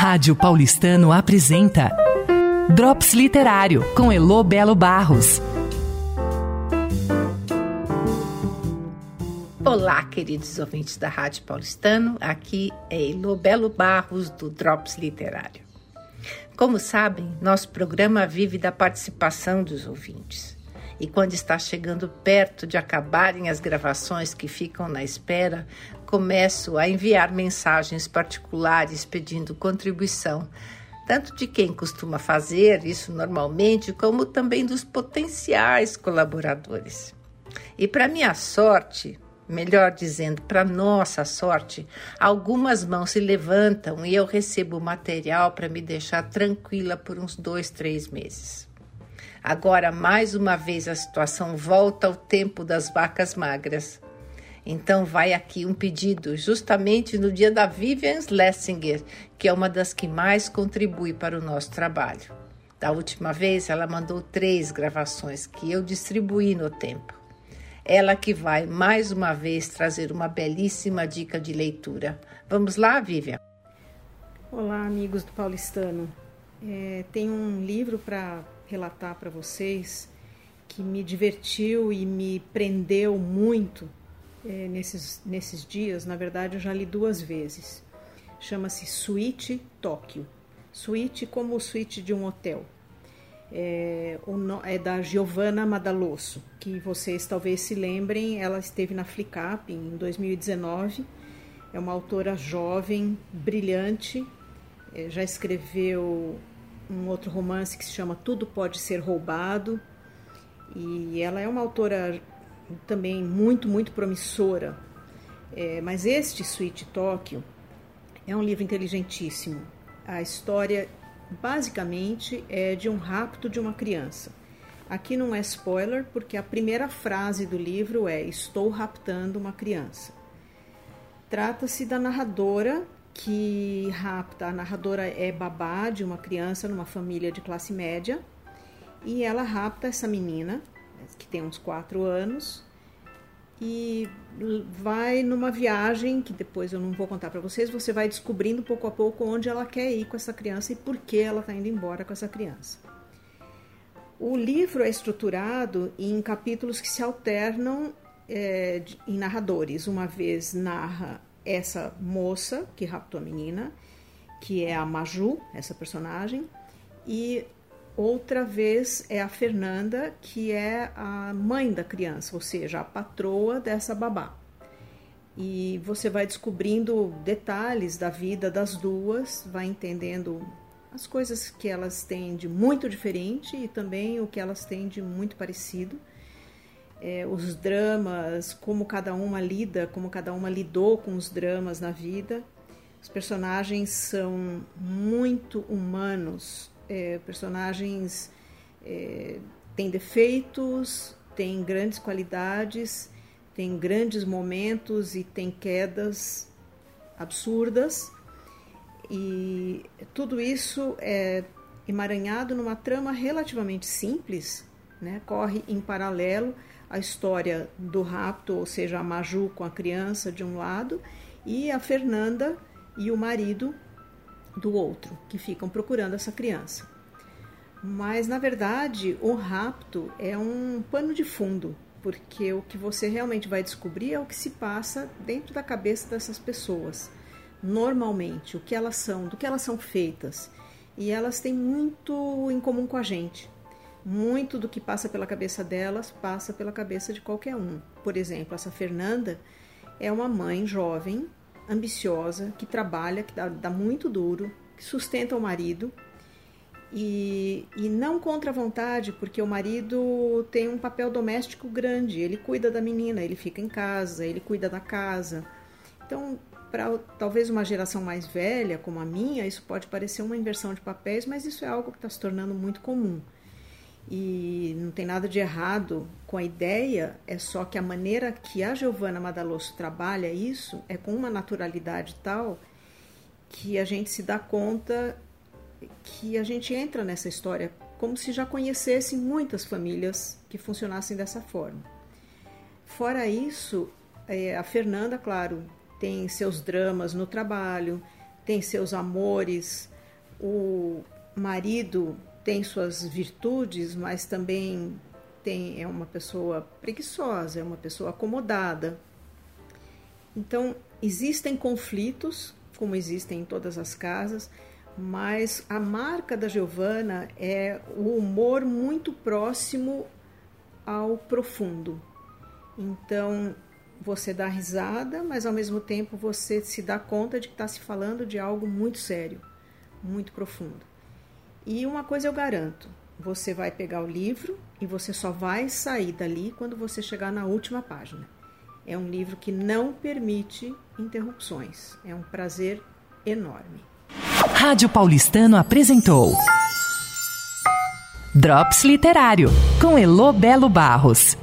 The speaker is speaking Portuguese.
Rádio Paulistano apresenta Drops Literário com Elo Belo Barros. Olá, queridos ouvintes da Rádio Paulistano. Aqui é Elo Belo Barros do Drops Literário. Como sabem, nosso programa vive da participação dos ouvintes. E quando está chegando perto de acabarem as gravações que ficam na espera, começo a enviar mensagens particulares pedindo contribuição, tanto de quem costuma fazer isso normalmente, como também dos potenciais colaboradores. E para minha sorte, melhor dizendo, para nossa sorte, algumas mãos se levantam e eu recebo material para me deixar tranquila por uns dois, três meses. Agora, mais uma vez, a situação volta ao tempo das vacas magras. Então, vai aqui um pedido, justamente no dia da Vivian Schlesinger, que é uma das que mais contribui para o nosso trabalho. Da última vez, ela mandou três gravações que eu distribuí no tempo. Ela que vai mais uma vez trazer uma belíssima dica de leitura. Vamos lá, Vivian? Olá, amigos do Paulistano. É, tem um livro para relatar para vocês que me divertiu e me prendeu muito é, nesses, nesses dias. Na verdade, eu já li duas vezes. Chama-se Suíte Tóquio. Suíte como suíte de um hotel. É, é, da Giovanna Madalosso, que vocês talvez se lembrem, ela esteve na Flicap em 2019. É uma autora jovem, brilhante, é, já escreveu um outro romance que se chama Tudo Pode Ser Roubado. E ela é uma autora também muito, muito promissora. É, mas este Sweet Tóquio é um livro inteligentíssimo. A história, basicamente, é de um rapto de uma criança. Aqui não é spoiler, porque a primeira frase do livro é: Estou raptando uma criança. Trata-se da narradora que rapta. A narradora é babá de uma criança numa família de classe média e ela rapta essa menina, que tem uns quatro anos, e vai numa viagem que depois eu não vou contar para vocês. Você vai descobrindo pouco a pouco onde ela quer ir com essa criança e por que ela está indo embora com essa criança. O livro é estruturado em capítulos que se alternam é, em narradores. Uma vez narra essa moça que raptou a menina, que é a Maju, essa personagem, e outra vez é a Fernanda, que é a mãe da criança, ou seja, a patroa dessa babá. E você vai descobrindo detalhes da vida das duas, vai entendendo as coisas que elas têm de muito diferente e também o que elas têm de muito parecido é, os dramas, como cada uma lida, como cada uma lidou com os dramas na vida. Os personagens são muito humanos, é, personagens é, têm defeitos, têm grandes qualidades, têm grandes momentos e têm quedas absurdas. E tudo isso é emaranhado numa trama relativamente simples, né? corre em paralelo a história do rapto, ou seja, a Maju com a criança de um lado e a Fernanda e o marido do outro, que ficam procurando essa criança. Mas na verdade, o rapto é um pano de fundo, porque o que você realmente vai descobrir é o que se passa dentro da cabeça dessas pessoas. Normalmente, o que elas são, do que elas são feitas. E elas têm muito em comum com a gente. Muito do que passa pela cabeça delas passa pela cabeça de qualquer um. Por exemplo, essa Fernanda é uma mãe jovem, ambiciosa, que trabalha, que dá, dá muito duro, que sustenta o marido e, e, não contra a vontade, porque o marido tem um papel doméstico grande. Ele cuida da menina, ele fica em casa, ele cuida da casa. Então, para talvez uma geração mais velha, como a minha, isso pode parecer uma inversão de papéis, mas isso é algo que está se tornando muito comum e não tem nada de errado com a ideia, é só que a maneira que a Giovanna Madalosso trabalha isso é com uma naturalidade tal que a gente se dá conta que a gente entra nessa história como se já conhecesse muitas famílias que funcionassem dessa forma. Fora isso, é, a Fernanda, claro, tem seus dramas no trabalho, tem seus amores, o marido tem suas virtudes, mas também tem é uma pessoa preguiçosa, é uma pessoa acomodada. Então, existem conflitos, como existem em todas as casas, mas a marca da Giovana é o humor muito próximo ao profundo. Então, você dá risada, mas ao mesmo tempo você se dá conta de que está se falando de algo muito sério, muito profundo. E uma coisa eu garanto: você vai pegar o livro e você só vai sair dali quando você chegar na última página. É um livro que não permite interrupções. É um prazer enorme. Rádio Paulistano apresentou Drops Literário com Elo Belo Barros.